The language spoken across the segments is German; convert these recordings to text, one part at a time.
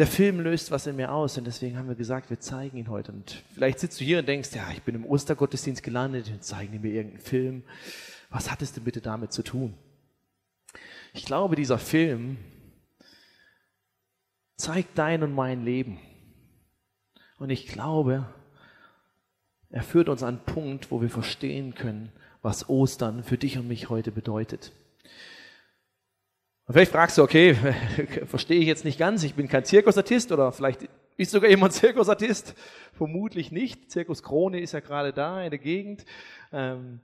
der Film löst was in mir aus und deswegen haben wir gesagt, wir zeigen ihn heute. Und vielleicht sitzt du hier und denkst, ja, ich bin im Ostergottesdienst gelandet und zeigen mir irgendeinen Film. Was hat es denn bitte damit zu tun? Ich glaube, dieser Film zeigt dein und mein Leben. Und ich glaube, er führt uns an einen Punkt, wo wir verstehen können, was Ostern für dich und mich heute bedeutet. Und vielleicht fragst du, okay, verstehe ich jetzt nicht ganz, ich bin kein Zirkusartist oder vielleicht ist sogar jemand Zirkusartist. Vermutlich nicht. Zirkus Krone ist ja gerade da in der Gegend. Ähm,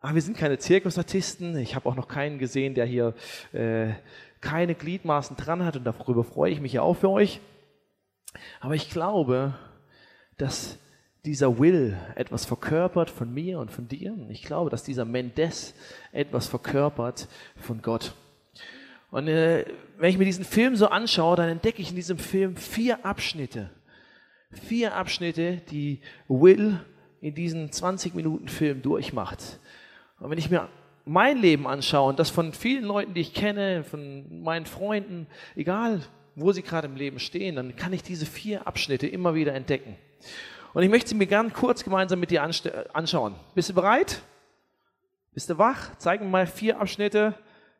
aber wir sind keine Zirkusartisten. Ich habe auch noch keinen gesehen, der hier äh, keine Gliedmaßen dran hat und darüber freue ich mich ja auch für euch. Aber ich glaube, dass dieser Will etwas verkörpert von mir und von dir. Ich glaube, dass dieser Mendes etwas verkörpert von Gott. Und äh, wenn ich mir diesen Film so anschaue, dann entdecke ich in diesem Film vier Abschnitte. Vier Abschnitte, die Will in diesen 20 Minuten Film durchmacht. Und wenn ich mir mein Leben anschaue und das von vielen Leuten, die ich kenne, von meinen Freunden, egal wo sie gerade im Leben stehen, dann kann ich diese vier Abschnitte immer wieder entdecken. Und ich möchte sie mir gern kurz gemeinsam mit dir anschauen. Bist du bereit? Bist du wach? Zeig mir mal vier Abschnitte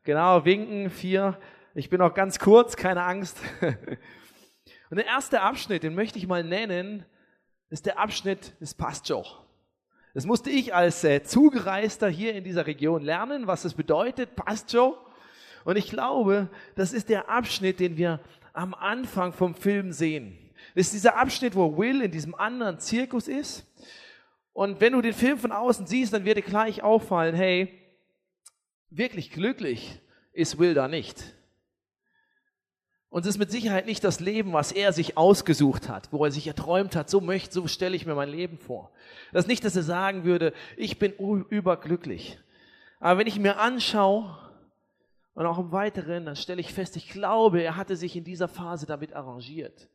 Genau, winken, vier. Ich bin auch ganz kurz, keine Angst. Und der erste Abschnitt, den möchte ich mal nennen, ist der Abschnitt des Pastor. Das musste ich als äh, Zugereister hier in dieser Region lernen, was es bedeutet, Pastor. Und ich glaube, das ist der Abschnitt, den wir am Anfang vom Film sehen. Das ist dieser Abschnitt, wo Will in diesem anderen Zirkus ist. Und wenn du den Film von außen siehst, dann wird dir gleich auffallen, hey, Wirklich glücklich ist Will da nicht. Und es ist mit Sicherheit nicht das Leben, was er sich ausgesucht hat, wo er sich erträumt hat, so möchte, so stelle ich mir mein Leben vor. Das ist nicht, dass er sagen würde, ich bin überglücklich. Aber wenn ich mir anschaue und auch im Weiteren, dann stelle ich fest, ich glaube, er hatte sich in dieser Phase damit arrangiert.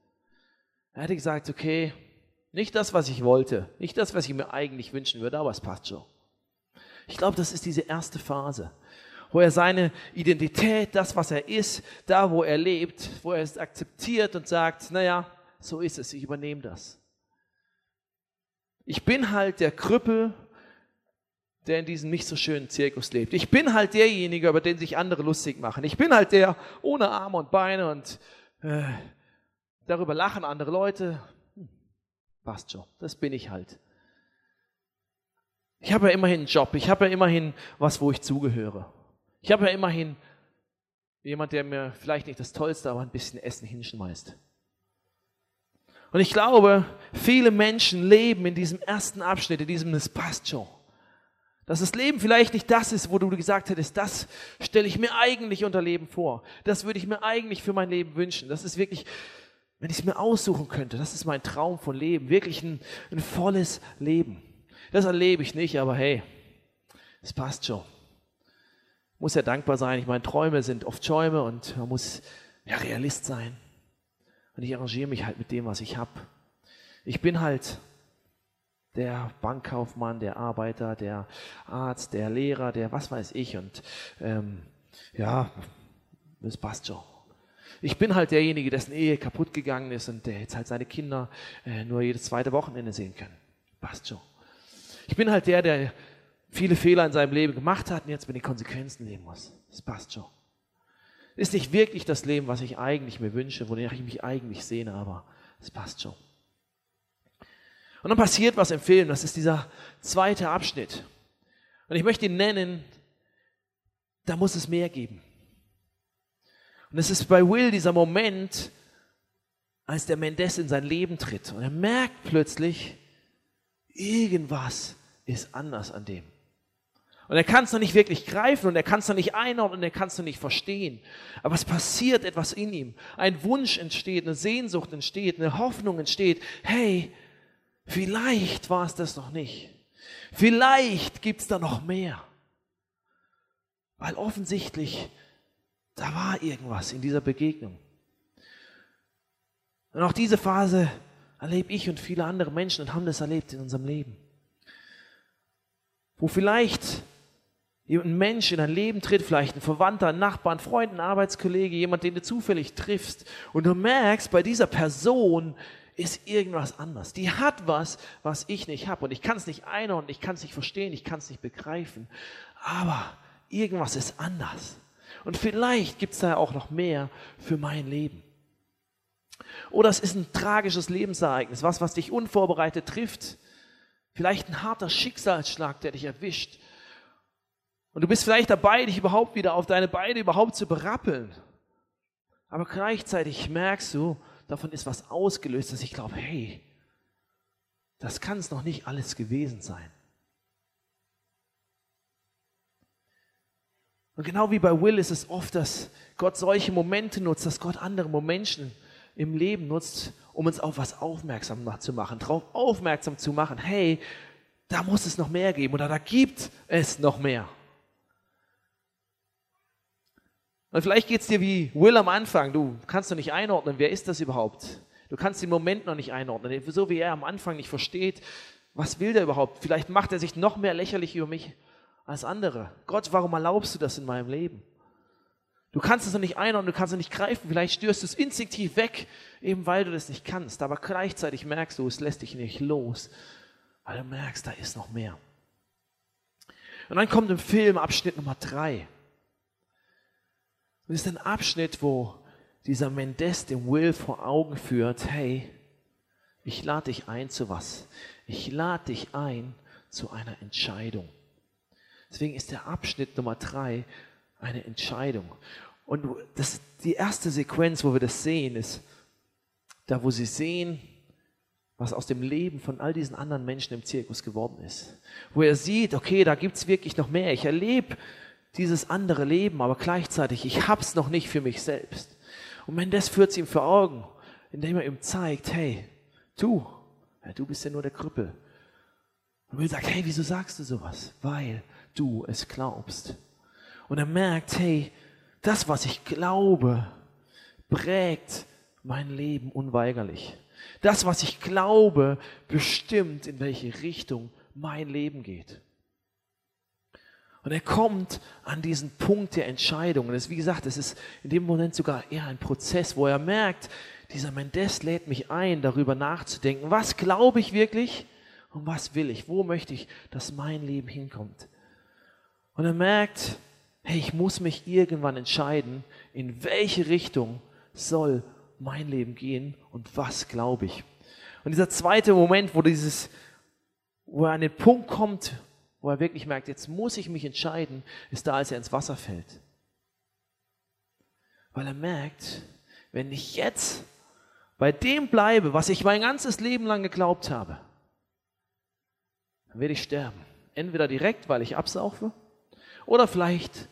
Er hatte gesagt, okay, nicht das, was ich wollte, nicht das, was ich mir eigentlich wünschen würde, aber es passt schon. Ich glaube, das ist diese erste Phase wo er seine Identität, das, was er ist, da, wo er lebt, wo er es akzeptiert und sagt, naja, so ist es, ich übernehme das. Ich bin halt der Krüppel, der in diesem nicht so schönen Zirkus lebt. Ich bin halt derjenige, über den sich andere lustig machen. Ich bin halt der ohne Arme und Beine und äh, darüber lachen andere Leute. Hm, passt schon, das bin ich halt. Ich habe ja immerhin einen Job, ich habe ja immerhin was, wo ich zugehöre. Ich habe ja immerhin jemand, der mir vielleicht nicht das Tollste, aber ein bisschen Essen hinschmeißt. Und ich glaube, viele Menschen leben in diesem ersten Abschnitt, in diesem Es passt schon. Dass das Leben vielleicht nicht das ist, wo du gesagt hättest, das stelle ich mir eigentlich unter Leben vor. Das würde ich mir eigentlich für mein Leben wünschen. Das ist wirklich, wenn ich es mir aussuchen könnte, das ist mein Traum von Leben. Wirklich ein, ein volles Leben. Das erlebe ich nicht, aber hey, es passt schon muss ja dankbar sein. Ich meine, Träume sind oft Schäume und man muss ja Realist sein. Und ich arrangiere mich halt mit dem, was ich habe. Ich bin halt der Bankkaufmann, der Arbeiter, der Arzt, der Lehrer, der was weiß ich. Und ähm, ja, das passt schon. Ich bin halt derjenige, dessen Ehe kaputt gegangen ist und der jetzt halt seine Kinder äh, nur jedes zweite Wochenende sehen kann. Passt schon. Ich bin halt der, der viele Fehler in seinem Leben gemacht hat und jetzt mit den Konsequenzen leben muss. Das passt schon. Ist nicht wirklich das Leben, was ich eigentlich mir wünsche, wonach ich mich eigentlich sehne, aber es passt schon. Und dann passiert was im Film, das ist dieser zweite Abschnitt. Und ich möchte ihn nennen, da muss es mehr geben. Und es ist bei Will dieser Moment, als der Mendes in sein Leben tritt. Und er merkt plötzlich, irgendwas ist anders an dem. Und er kann es noch nicht wirklich greifen und er kann es noch nicht einordnen und er kann es noch nicht verstehen. Aber es passiert etwas in ihm. Ein Wunsch entsteht, eine Sehnsucht entsteht, eine Hoffnung entsteht. Hey, vielleicht war es das noch nicht. Vielleicht gibt es da noch mehr. Weil offensichtlich, da war irgendwas in dieser Begegnung. Und auch diese Phase erlebe ich und viele andere Menschen und haben das erlebt in unserem Leben. Wo vielleicht ein Mensch in dein Leben tritt, vielleicht ein Verwandter, ein Nachbar, ein Freund, ein Arbeitskollege, jemand, den du zufällig triffst und du merkst, bei dieser Person ist irgendwas anders. Die hat was, was ich nicht habe und ich kann es nicht einordnen, ich kann es nicht verstehen, ich kann es nicht begreifen, aber irgendwas ist anders. Und vielleicht gibt es da auch noch mehr für mein Leben. Oder es ist ein tragisches Lebensereignis, was, was dich unvorbereitet trifft. Vielleicht ein harter Schicksalsschlag, der dich erwischt. Und du bist vielleicht dabei, dich überhaupt wieder auf deine Beine überhaupt zu berappeln. Aber gleichzeitig merkst du, davon ist was ausgelöst, dass ich glaube, hey, das kann es noch nicht alles gewesen sein. Und genau wie bei Will ist es oft, dass Gott solche Momente nutzt, dass Gott andere Momente im Leben nutzt, um uns auf was aufmerksam zu machen, darauf aufmerksam zu machen, hey, da muss es noch mehr geben oder da gibt es noch mehr. Und vielleicht geht es dir wie Will am Anfang. Du kannst doch nicht einordnen, wer ist das überhaupt? Du kannst den Moment noch nicht einordnen. So wie er am Anfang nicht versteht, was will der überhaupt? Vielleicht macht er sich noch mehr lächerlich über mich als andere. Gott, warum erlaubst du das in meinem Leben? Du kannst es noch nicht einordnen, du kannst es nicht greifen. Vielleicht störst du es instinktiv weg, eben weil du das nicht kannst. Aber gleichzeitig merkst du, es lässt dich nicht los, weil du merkst, da ist noch mehr. Und dann kommt im Film Abschnitt Nummer drei. Und es ist ein Abschnitt, wo dieser Mendes dem Will vor Augen führt, hey, ich lade dich ein zu was? Ich lade dich ein zu einer Entscheidung. Deswegen ist der Abschnitt Nummer drei eine Entscheidung. Und das, die erste Sequenz, wo wir das sehen, ist da, wo sie sehen, was aus dem Leben von all diesen anderen Menschen im Zirkus geworden ist. Wo er sieht, okay, da gibt es wirklich noch mehr. Ich erlebe dieses andere Leben, aber gleichzeitig, ich hab's noch nicht für mich selbst. Und Mendes führt es ihm vor Augen, indem er ihm zeigt, hey, du, ja, du bist ja nur der Krüppel. Und Will sagt, hey, wieso sagst du sowas? Weil du es glaubst. Und er merkt, hey, das, was ich glaube, prägt mein Leben unweigerlich. Das, was ich glaube, bestimmt, in welche Richtung mein Leben geht. Und er kommt an diesen Punkt der Entscheidung. Und es, wie gesagt, es ist in dem Moment sogar eher ein Prozess, wo er merkt, dieser Mendes lädt mich ein, darüber nachzudenken, was glaube ich wirklich und was will ich, wo möchte ich, dass mein Leben hinkommt. Und er merkt, hey, ich muss mich irgendwann entscheiden, in welche Richtung soll mein Leben gehen und was glaube ich. Und dieser zweite Moment, wo dieses, wo er an den Punkt kommt, wo er wirklich merkt, jetzt muss ich mich entscheiden, ist da, als er ins Wasser fällt. Weil er merkt, wenn ich jetzt bei dem bleibe, was ich mein ganzes Leben lang geglaubt habe, dann werde ich sterben. Entweder direkt, weil ich absaufe, oder vielleicht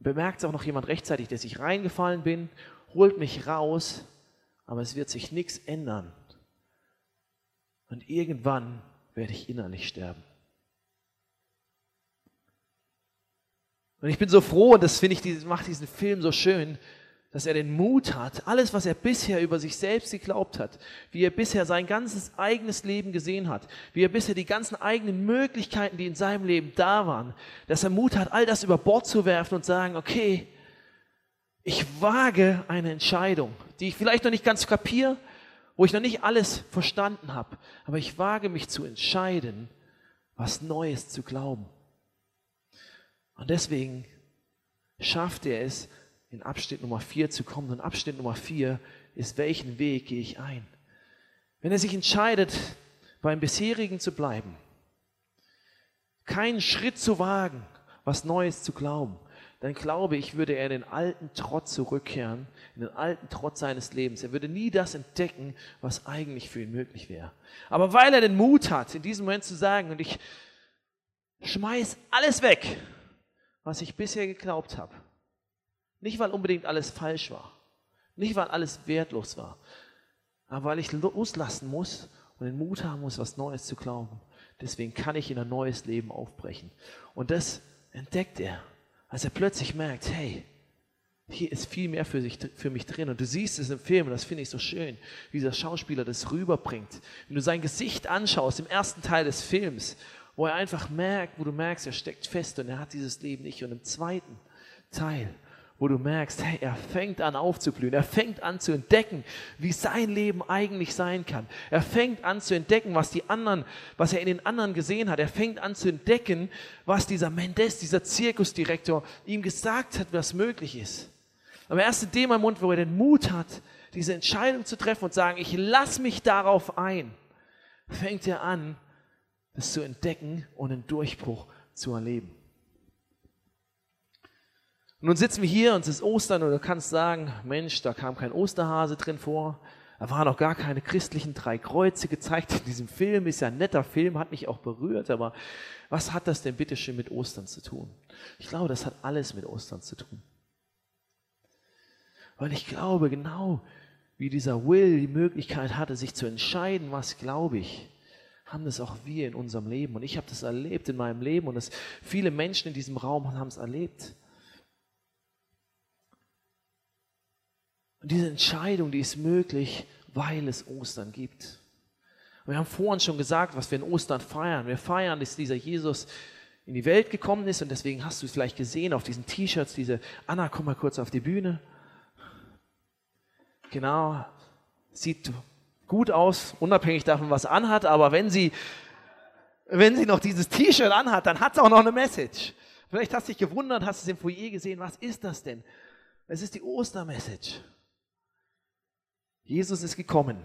bemerkt es auch noch jemand rechtzeitig, dass ich reingefallen bin, holt mich raus, aber es wird sich nichts ändern. Und irgendwann werde ich innerlich sterben. Und ich bin so froh, und das finde ich, macht diesen Film so schön, dass er den Mut hat, alles, was er bisher über sich selbst geglaubt hat, wie er bisher sein ganzes eigenes Leben gesehen hat, wie er bisher die ganzen eigenen Möglichkeiten, die in seinem Leben da waren, dass er Mut hat, all das über Bord zu werfen und sagen, okay, ich wage eine Entscheidung, die ich vielleicht noch nicht ganz kapiere, wo ich noch nicht alles verstanden habe, aber ich wage mich zu entscheiden, was Neues zu glauben. Und deswegen schafft er es, in Abschnitt Nummer 4 zu kommen. Und Abschnitt Nummer 4 ist, welchen Weg gehe ich ein? Wenn er sich entscheidet, beim bisherigen zu bleiben, keinen Schritt zu wagen, was Neues zu glauben, dann glaube ich, würde er in den alten Trott zurückkehren, in den alten Trott seines Lebens. Er würde nie das entdecken, was eigentlich für ihn möglich wäre. Aber weil er den Mut hat, in diesem Moment zu sagen, und ich schmeiß alles weg, was ich bisher geglaubt habe, nicht weil unbedingt alles falsch war, nicht weil alles wertlos war, aber weil ich loslassen muss und den Mut haben muss, was Neues zu glauben. Deswegen kann ich in ein neues Leben aufbrechen. Und das entdeckt er als er plötzlich merkt, hey, hier ist viel mehr für, sich, für mich drin. Und du siehst es im Film, und das finde ich so schön, wie dieser Schauspieler das rüberbringt. Wenn du sein Gesicht anschaust im ersten Teil des Films, wo er einfach merkt, wo du merkst, er steckt fest und er hat dieses Leben nicht. Und im zweiten Teil, wo du merkst, hey, er fängt an aufzublühen, er fängt an zu entdecken, wie sein Leben eigentlich sein kann. Er fängt an zu entdecken, was die anderen, was er in den anderen gesehen hat. Er fängt an zu entdecken, was dieser Mendes, dieser Zirkusdirektor ihm gesagt hat, was möglich ist. Aber erst in dem Moment, wo er den Mut hat, diese Entscheidung zu treffen und sagen, ich lasse mich darauf ein, fängt er an, das zu entdecken und einen Durchbruch zu erleben. Und nun sitzen wir hier und es ist Ostern und du kannst sagen, Mensch, da kam kein Osterhase drin vor. Da waren auch gar keine christlichen drei Kreuze gezeigt in diesem Film. Ist ja ein netter Film, hat mich auch berührt, aber was hat das denn bitte schön mit Ostern zu tun? Ich glaube, das hat alles mit Ostern zu tun. Weil ich glaube, genau wie dieser Will die Möglichkeit hatte, sich zu entscheiden, was glaube ich, haben das auch wir in unserem Leben. Und ich habe das erlebt in meinem Leben und das viele Menschen in diesem Raum haben es erlebt. Und diese Entscheidung, die ist möglich, weil es Ostern gibt. Und wir haben vorhin schon gesagt, was wir in Ostern feiern. Wir feiern, dass dieser Jesus in die Welt gekommen ist und deswegen hast du es vielleicht gesehen auf diesen T-Shirts, diese Anna, komm mal kurz auf die Bühne. Genau, sieht gut aus, unabhängig davon, was anhat, aber wenn sie, wenn sie noch dieses T-Shirt anhat, dann hat es auch noch eine Message. Vielleicht hast du dich gewundert, hast es im Foyer gesehen, was ist das denn? Es ist die Ostermessage. Jesus ist gekommen.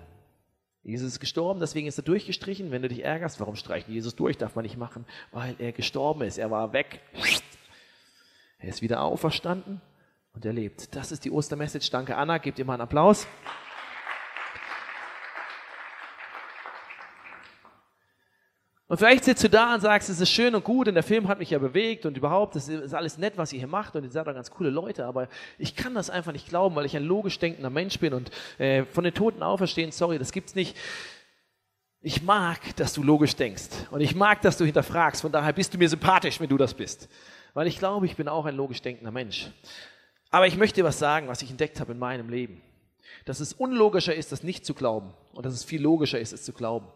Jesus ist gestorben, deswegen ist er durchgestrichen. Wenn du dich ärgerst, warum streichen Jesus durch? Darf man nicht machen, weil er gestorben ist. Er war weg. Er ist wieder auferstanden und er lebt. Das ist die Ostermessage. Danke, Anna. Gebt ihr mal einen Applaus. Und vielleicht sitzt du da und sagst, es ist schön und gut und der Film hat mich ja bewegt und überhaupt, das ist alles nett, was ihr hier macht und ihr seid da ganz coole Leute, aber ich kann das einfach nicht glauben, weil ich ein logisch denkender Mensch bin und äh, von den Toten auferstehen, sorry, das gibt's nicht. Ich mag, dass du logisch denkst und ich mag, dass du hinterfragst, von daher bist du mir sympathisch, wenn du das bist. Weil ich glaube, ich bin auch ein logisch denkender Mensch. Aber ich möchte dir was sagen, was ich entdeckt habe in meinem Leben. Dass es unlogischer ist, das nicht zu glauben und dass es viel logischer ist, es zu glauben.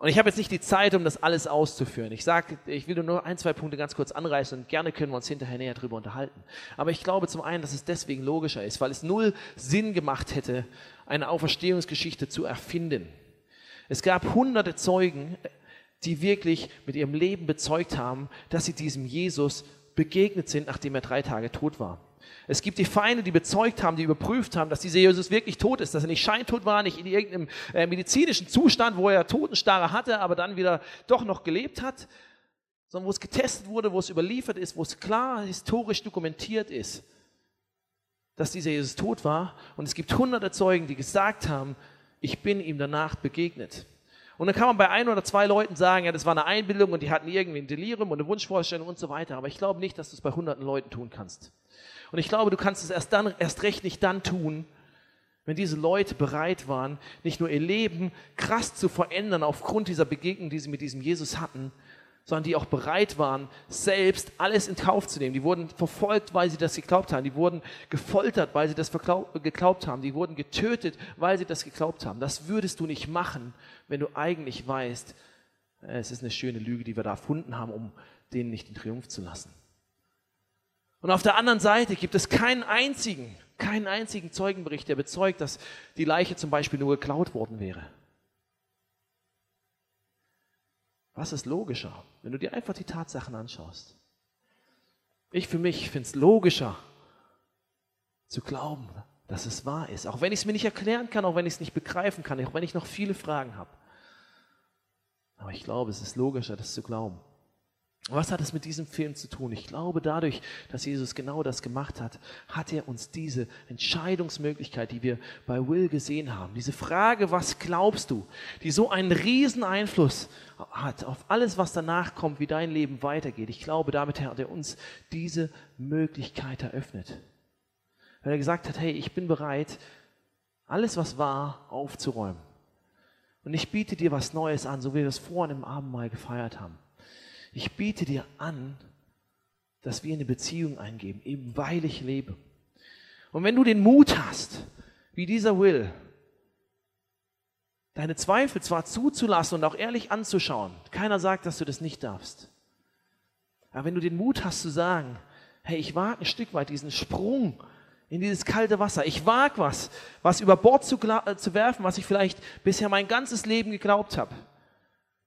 Und ich habe jetzt nicht die Zeit, um das alles auszuführen. Ich sage, ich will nur ein, zwei Punkte ganz kurz anreißen und gerne können wir uns hinterher näher darüber unterhalten. Aber ich glaube zum einen, dass es deswegen logischer ist, weil es null Sinn gemacht hätte, eine Auferstehungsgeschichte zu erfinden. Es gab hunderte Zeugen, die wirklich mit ihrem Leben bezeugt haben, dass sie diesem Jesus begegnet sind, nachdem er drei Tage tot war. Es gibt die Feinde, die bezeugt haben, die überprüft haben, dass dieser Jesus wirklich tot ist, dass er nicht scheintot war, nicht in irgendeinem äh, medizinischen Zustand, wo er Totenstarre hatte, aber dann wieder doch noch gelebt hat, sondern wo es getestet wurde, wo es überliefert ist, wo es klar historisch dokumentiert ist, dass dieser Jesus tot war. Und es gibt hunderte Zeugen, die gesagt haben, ich bin ihm danach begegnet. Und dann kann man bei ein oder zwei Leuten sagen, ja, das war eine Einbildung und die hatten irgendwie ein Delirium und eine Wunschvorstellung und so weiter. Aber ich glaube nicht, dass du es bei hunderten Leuten tun kannst. Und ich glaube, du kannst es erst dann, erst recht nicht dann tun, wenn diese Leute bereit waren, nicht nur ihr Leben krass zu verändern aufgrund dieser Begegnung, die sie mit diesem Jesus hatten, sondern die auch bereit waren, selbst alles in Kauf zu nehmen. Die wurden verfolgt, weil sie das geglaubt haben. Die wurden gefoltert, weil sie das geglaubt haben. Die wurden getötet, weil sie das geglaubt haben. Das würdest du nicht machen, wenn du eigentlich weißt, es ist eine schöne Lüge, die wir da erfunden haben, um denen nicht den Triumph zu lassen. Und auf der anderen Seite gibt es keinen einzigen, keinen einzigen Zeugenbericht, der bezeugt, dass die Leiche zum Beispiel nur geklaut worden wäre. Was ist logischer, wenn du dir einfach die Tatsachen anschaust? Ich für mich finde es logischer zu glauben, dass es wahr ist, auch wenn ich es mir nicht erklären kann, auch wenn ich es nicht begreifen kann, auch wenn ich noch viele Fragen habe. Aber ich glaube, es ist logischer, das zu glauben. Was hat es mit diesem Film zu tun? Ich glaube, dadurch, dass Jesus genau das gemacht hat, hat er uns diese Entscheidungsmöglichkeit, die wir bei Will gesehen haben, diese Frage, was glaubst du, die so einen riesen Einfluss hat auf alles, was danach kommt, wie dein Leben weitergeht. Ich glaube, damit hat er uns diese Möglichkeit eröffnet. Weil er gesagt hat, hey, ich bin bereit, alles, was war, aufzuräumen. Und ich biete dir was Neues an, so wie wir es vorhin im Abendmahl gefeiert haben ich biete dir an, dass wir eine Beziehung eingeben, eben weil ich lebe. Und wenn du den Mut hast, wie dieser Will, deine Zweifel zwar zuzulassen und auch ehrlich anzuschauen. Keiner sagt, dass du das nicht darfst. Aber wenn du den Mut hast zu sagen, hey, ich wage ein Stück weit diesen Sprung in dieses kalte Wasser. Ich wage was, was über Bord zu, äh, zu werfen, was ich vielleicht bisher mein ganzes Leben geglaubt habe.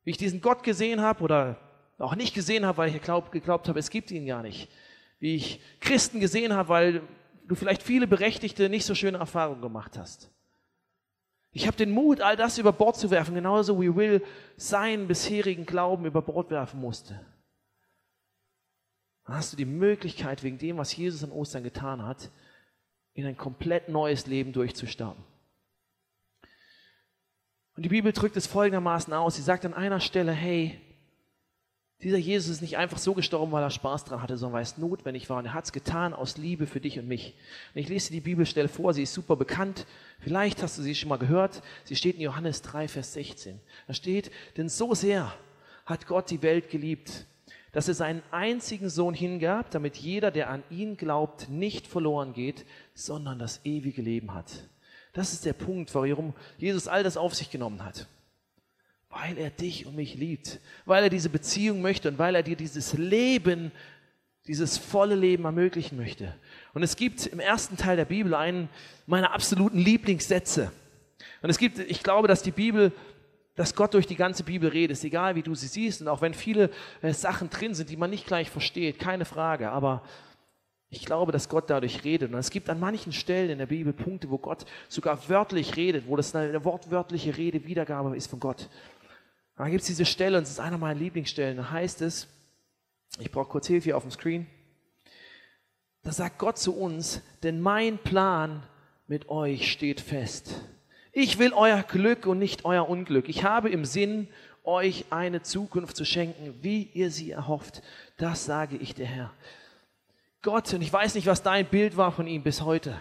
Wie ich diesen Gott gesehen habe oder auch nicht gesehen habe, weil ich glaub, geglaubt habe, es gibt ihn gar nicht. Wie ich Christen gesehen habe, weil du vielleicht viele berechtigte, nicht so schöne Erfahrungen gemacht hast. Ich habe den Mut, all das über Bord zu werfen, genauso wie Will seinen bisherigen Glauben über Bord werfen musste. Dann hast du die Möglichkeit, wegen dem, was Jesus an Ostern getan hat, in ein komplett neues Leben durchzustarten. Und die Bibel drückt es folgendermaßen aus. Sie sagt an einer Stelle, hey, dieser Jesus ist nicht einfach so gestorben, weil er Spaß dran hatte, sondern weil es notwendig war. Und er hat es getan aus Liebe für dich und mich. Und ich lese dir die Bibelstelle vor, sie ist super bekannt. Vielleicht hast du sie schon mal gehört. Sie steht in Johannes 3, Vers 16. Da steht, denn so sehr hat Gott die Welt geliebt, dass er seinen einzigen Sohn hingab, damit jeder, der an ihn glaubt, nicht verloren geht, sondern das ewige Leben hat. Das ist der Punkt, warum Jesus all das auf sich genommen hat. Weil er dich und mich liebt, weil er diese Beziehung möchte und weil er dir dieses Leben, dieses volle Leben ermöglichen möchte. Und es gibt im ersten Teil der Bibel einen meiner absoluten Lieblingssätze. Und es gibt, ich glaube, dass die Bibel, dass Gott durch die ganze Bibel redet, egal wie du sie siehst und auch wenn viele äh, Sachen drin sind, die man nicht gleich versteht, keine Frage, aber ich glaube, dass Gott dadurch redet. Und es gibt an manchen Stellen in der Bibel Punkte, wo Gott sogar wörtlich redet, wo das eine wortwörtliche Rede, Wiedergabe ist von Gott. Da gibt es diese Stelle, und es ist einer meiner Lieblingsstellen, da heißt es, ich brauche kurz Hilfe hier auf dem Screen, da sagt Gott zu uns, denn mein Plan mit euch steht fest. Ich will euer Glück und nicht euer Unglück. Ich habe im Sinn, euch eine Zukunft zu schenken, wie ihr sie erhofft. Das sage ich der Herr. Gott, und ich weiß nicht, was dein Bild war von ihm bis heute,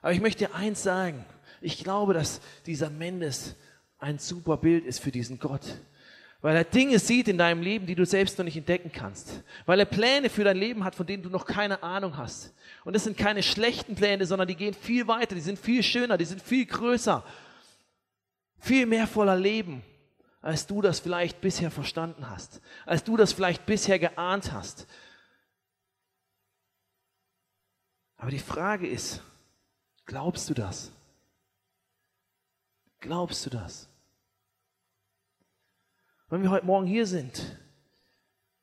aber ich möchte dir eins sagen. Ich glaube, dass dieser Mendes ein super Bild ist für diesen Gott. Weil er Dinge sieht in deinem Leben, die du selbst noch nicht entdecken kannst. Weil er Pläne für dein Leben hat, von denen du noch keine Ahnung hast. Und das sind keine schlechten Pläne, sondern die gehen viel weiter, die sind viel schöner, die sind viel größer, viel mehr voller Leben, als du das vielleicht bisher verstanden hast, als du das vielleicht bisher geahnt hast. Aber die Frage ist, glaubst du das? Glaubst du das? Wenn wir heute Morgen hier sind,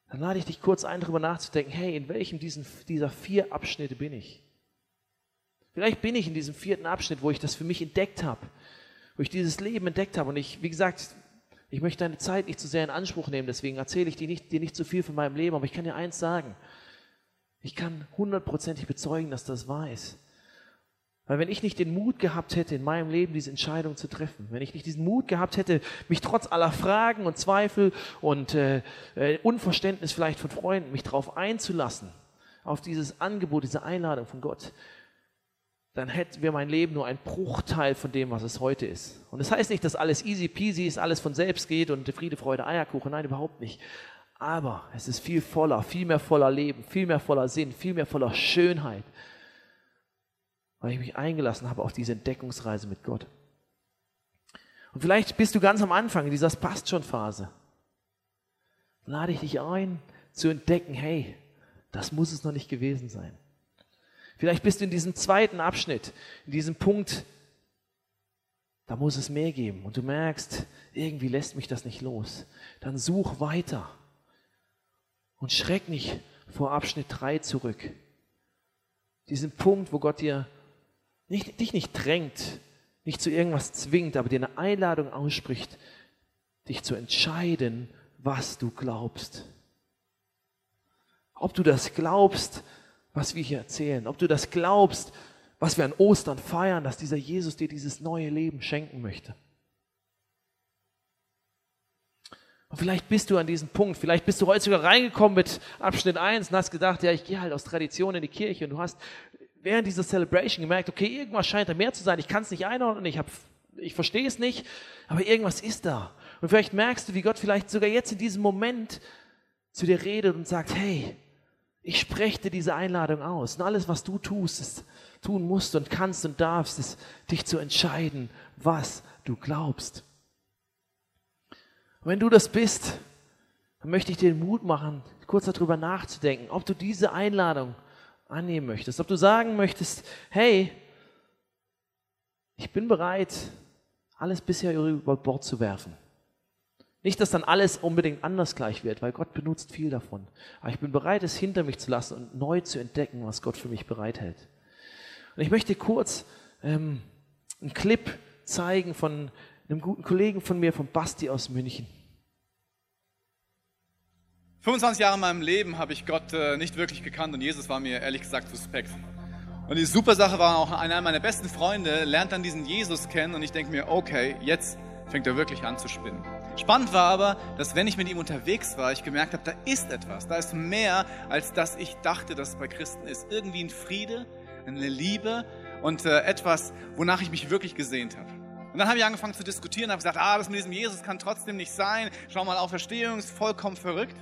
dann lade ich dich kurz ein, darüber nachzudenken, hey, in welchem diesen, dieser vier Abschnitte bin ich? Vielleicht bin ich in diesem vierten Abschnitt, wo ich das für mich entdeckt habe, wo ich dieses Leben entdeckt habe. Und ich, wie gesagt, ich möchte deine Zeit nicht zu sehr in Anspruch nehmen, deswegen erzähle ich dir nicht, dir nicht zu viel von meinem Leben, aber ich kann dir eins sagen. Ich kann hundertprozentig bezeugen, dass das wahr ist. Weil wenn ich nicht den Mut gehabt hätte, in meinem Leben diese Entscheidung zu treffen, wenn ich nicht diesen Mut gehabt hätte, mich trotz aller Fragen und Zweifel und äh, äh, Unverständnis vielleicht von Freunden, mich darauf einzulassen, auf dieses Angebot, diese Einladung von Gott, dann hätten wir mein Leben nur ein Bruchteil von dem, was es heute ist. Und das heißt nicht, dass alles easy peasy ist, alles von selbst geht und Friede, Freude, Eierkuchen. Nein, überhaupt nicht. Aber es ist viel voller, viel mehr voller Leben, viel mehr voller Sinn, viel mehr voller Schönheit weil ich mich eingelassen habe auf diese Entdeckungsreise mit Gott. Und vielleicht bist du ganz am Anfang in dieser Passt schon Phase. Lade ich dich ein, zu entdecken, hey, das muss es noch nicht gewesen sein. Vielleicht bist du in diesem zweiten Abschnitt, in diesem Punkt, da muss es mehr geben und du merkst, irgendwie lässt mich das nicht los. Dann such weiter und schreck nicht vor Abschnitt 3 zurück. Diesen Punkt, wo Gott dir nicht, dich nicht drängt, nicht zu irgendwas zwingt, aber dir eine Einladung ausspricht, dich zu entscheiden, was du glaubst. Ob du das glaubst, was wir hier erzählen, ob du das glaubst, was wir an Ostern feiern, dass dieser Jesus dir dieses neue Leben schenken möchte. Und vielleicht bist du an diesem Punkt, vielleicht bist du heute sogar reingekommen mit Abschnitt 1 und hast gedacht, ja, ich gehe halt aus Tradition in die Kirche und du hast während dieser Celebration gemerkt, okay, irgendwas scheint da mehr zu sein. Ich kann es nicht einordnen, ich, ich verstehe es nicht, aber irgendwas ist da. Und vielleicht merkst du, wie Gott vielleicht sogar jetzt in diesem Moment zu dir redet und sagt, hey, ich spreche dir diese Einladung aus. Und alles, was du tust, ist, tun musst und kannst und darfst, ist, dich zu entscheiden, was du glaubst. Und wenn du das bist, dann möchte ich dir den Mut machen, kurz darüber nachzudenken, ob du diese Einladung annehmen möchtest, ob du sagen möchtest, hey, ich bin bereit, alles bisher über Bord zu werfen. Nicht, dass dann alles unbedingt anders gleich wird, weil Gott benutzt viel davon. Aber ich bin bereit, es hinter mich zu lassen und neu zu entdecken, was Gott für mich bereithält. Und ich möchte kurz ähm, einen Clip zeigen von einem guten Kollegen von mir, von Basti aus München. 25 Jahre in meinem Leben habe ich Gott äh, nicht wirklich gekannt und Jesus war mir ehrlich gesagt suspekt. Und die super Sache war auch, einer meiner besten Freunde lernt dann diesen Jesus kennen und ich denke mir, okay, jetzt fängt er wirklich an zu spinnen. Spannend war aber, dass wenn ich mit ihm unterwegs war, ich gemerkt habe, da ist etwas, da ist mehr, als dass ich dachte, dass es bei Christen ist. Irgendwie ein Friede, eine Liebe und äh, etwas, wonach ich mich wirklich gesehnt habe. Und dann habe ich angefangen zu diskutieren, habe gesagt, ah, das mit diesem Jesus kann trotzdem nicht sein. Schau mal, Auferstehung ist vollkommen verrückt.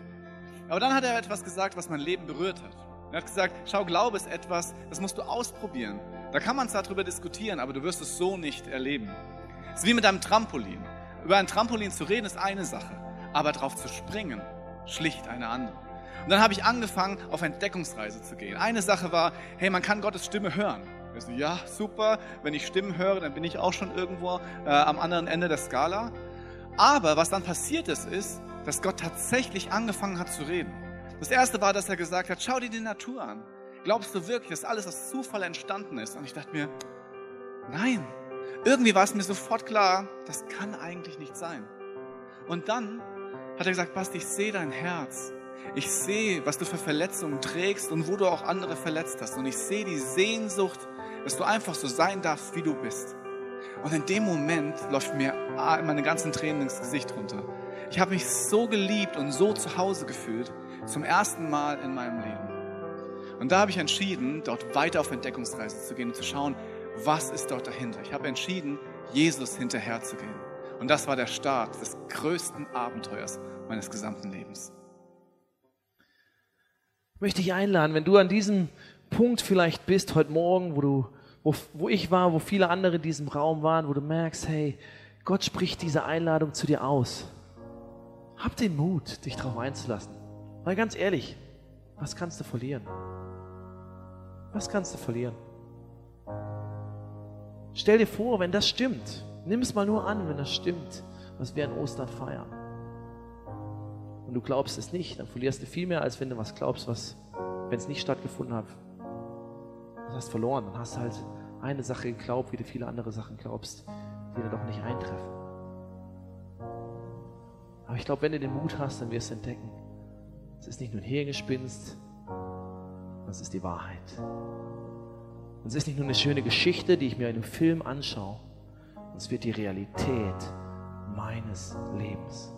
Aber dann hat er etwas gesagt, was mein Leben berührt hat. Er hat gesagt, schau, Glaube ist etwas, das musst du ausprobieren. Da kann man zwar drüber diskutieren, aber du wirst es so nicht erleben. Es ist wie mit einem Trampolin. Über ein Trampolin zu reden ist eine Sache, aber drauf zu springen, schlicht eine andere. Und dann habe ich angefangen, auf Entdeckungsreise zu gehen. Eine Sache war, hey, man kann Gottes Stimme hören. Ich so, ja, super, wenn ich Stimmen höre, dann bin ich auch schon irgendwo äh, am anderen Ende der Skala. Aber was dann passiert ist, ist, dass Gott tatsächlich angefangen hat zu reden. Das erste war, dass er gesagt hat, schau dir die Natur an. Glaubst du wirklich, dass alles aus Zufall entstanden ist? Und ich dachte mir, nein. Irgendwie war es mir sofort klar, das kann eigentlich nicht sein. Und dann hat er gesagt, Basti, ich sehe dein Herz. Ich sehe, was du für Verletzungen trägst und wo du auch andere verletzt hast. Und ich sehe die Sehnsucht, dass du einfach so sein darfst, wie du bist. Und in dem Moment läuft mir meine ganzen Tränen ins Gesicht runter. Ich habe mich so geliebt und so zu Hause gefühlt, zum ersten Mal in meinem Leben. Und da habe ich entschieden, dort weiter auf Entdeckungsreise zu gehen und zu schauen, was ist dort dahinter. Ich habe entschieden, Jesus hinterherzugehen. Und das war der Start des größten Abenteuers meines gesamten Lebens. Ich möchte dich einladen, wenn du an diesem Punkt vielleicht bist heute Morgen, wo du, wo, wo ich war, wo viele andere in diesem Raum waren, wo du merkst, hey, Gott spricht diese Einladung zu dir aus. Hab den Mut, dich darauf einzulassen. Weil ganz ehrlich, was kannst du verlieren? Was kannst du verlieren? Stell dir vor, wenn das stimmt, nimm es mal nur an, wenn das stimmt, was wir an Ostern feiern. Und du glaubst es nicht, dann verlierst du viel mehr, als wenn du was glaubst, was, wenn es nicht stattgefunden hat, du hast verloren. Dann hast du halt eine Sache geglaubt, wie du viele andere Sachen glaubst, die dann doch nicht eintreffen. Aber ich glaube, wenn du den Mut hast, dann wirst du entdecken, es ist nicht nur ein Hirngespinst, das ist die Wahrheit. Und es ist nicht nur eine schöne Geschichte, die ich mir in einem Film anschaue, es wird die Realität meines Lebens.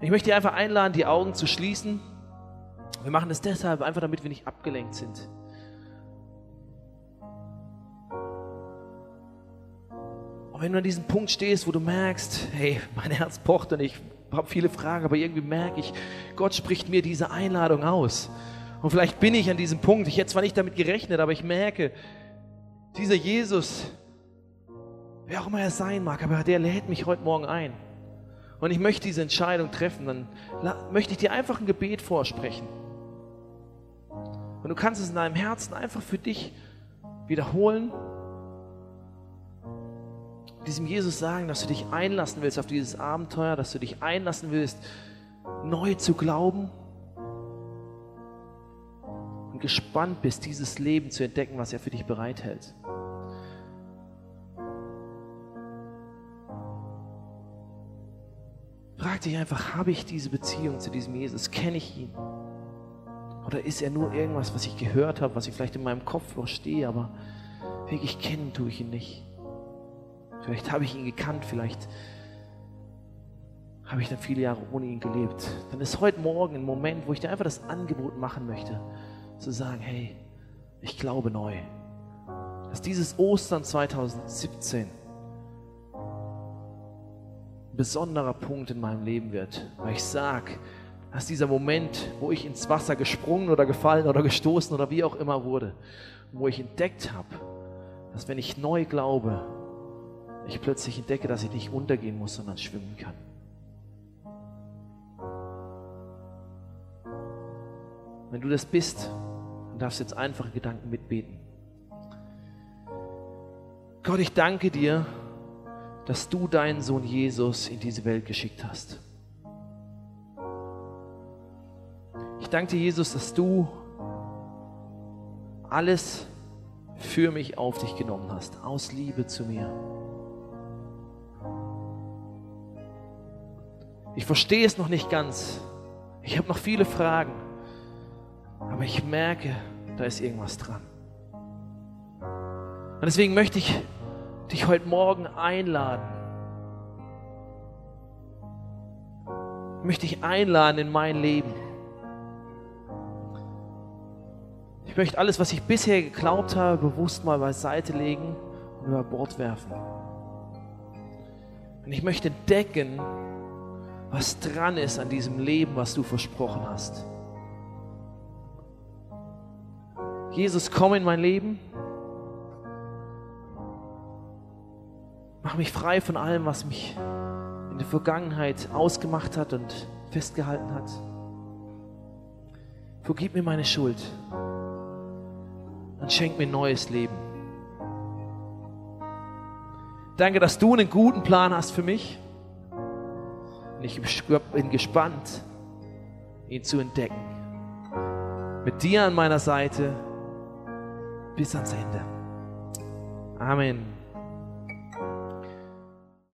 Ich möchte dich einfach einladen, die Augen zu schließen. Wir machen es deshalb einfach, damit wir nicht abgelenkt sind. Und wenn du an diesem Punkt stehst, wo du merkst, hey, mein Herz pocht und ich habe viele Fragen, aber irgendwie merke ich, Gott spricht mir diese Einladung aus. Und vielleicht bin ich an diesem Punkt, ich hätte zwar nicht damit gerechnet, aber ich merke, dieser Jesus, wer auch immer er sein mag, aber der lädt mich heute Morgen ein. Und ich möchte diese Entscheidung treffen, dann möchte ich dir einfach ein Gebet vorsprechen. Und du kannst es in deinem Herzen einfach für dich wiederholen. Diesem Jesus sagen, dass du dich einlassen willst auf dieses Abenteuer, dass du dich einlassen willst, neu zu glauben und gespannt bist, dieses Leben zu entdecken, was er für dich bereithält. Frag dich einfach, habe ich diese Beziehung zu diesem Jesus? Kenne ich ihn? Oder ist er nur irgendwas, was ich gehört habe, was ich vielleicht in meinem Kopf verstehe, aber wirklich kennen tue ich ihn nicht? Vielleicht habe ich ihn gekannt, vielleicht habe ich dann viele Jahre ohne ihn gelebt. Dann ist heute Morgen ein Moment, wo ich dir einfach das Angebot machen möchte zu sagen, hey, ich glaube neu, dass dieses Ostern 2017 ein besonderer Punkt in meinem Leben wird, weil ich sage, dass dieser Moment, wo ich ins Wasser gesprungen oder gefallen oder gestoßen oder wie auch immer wurde, wo ich entdeckt habe, dass wenn ich neu glaube, ich plötzlich entdecke, dass ich nicht untergehen muss, sondern schwimmen kann. Wenn du das bist, dann darfst du jetzt einfache Gedanken mitbeten. Gott, ich danke dir, dass du deinen Sohn Jesus in diese Welt geschickt hast. Ich danke dir, Jesus, dass du alles für mich auf dich genommen hast, aus Liebe zu mir. Ich verstehe es noch nicht ganz. Ich habe noch viele Fragen. Aber ich merke, da ist irgendwas dran. Und deswegen möchte ich dich heute Morgen einladen. Ich möchte dich einladen in mein Leben. Ich möchte alles, was ich bisher geglaubt habe, bewusst mal beiseite legen und über Bord werfen. Und ich möchte entdecken, was dran ist an diesem Leben, was du versprochen hast. Jesus, komm in mein Leben. Mach mich frei von allem, was mich in der Vergangenheit ausgemacht hat und festgehalten hat. Vergib mir meine Schuld und schenk mir neues Leben. Danke, dass du einen guten Plan hast für mich. Und ich bin gespannt, ihn zu entdecken. Mit dir an meiner Seite bis ans Ende. Amen.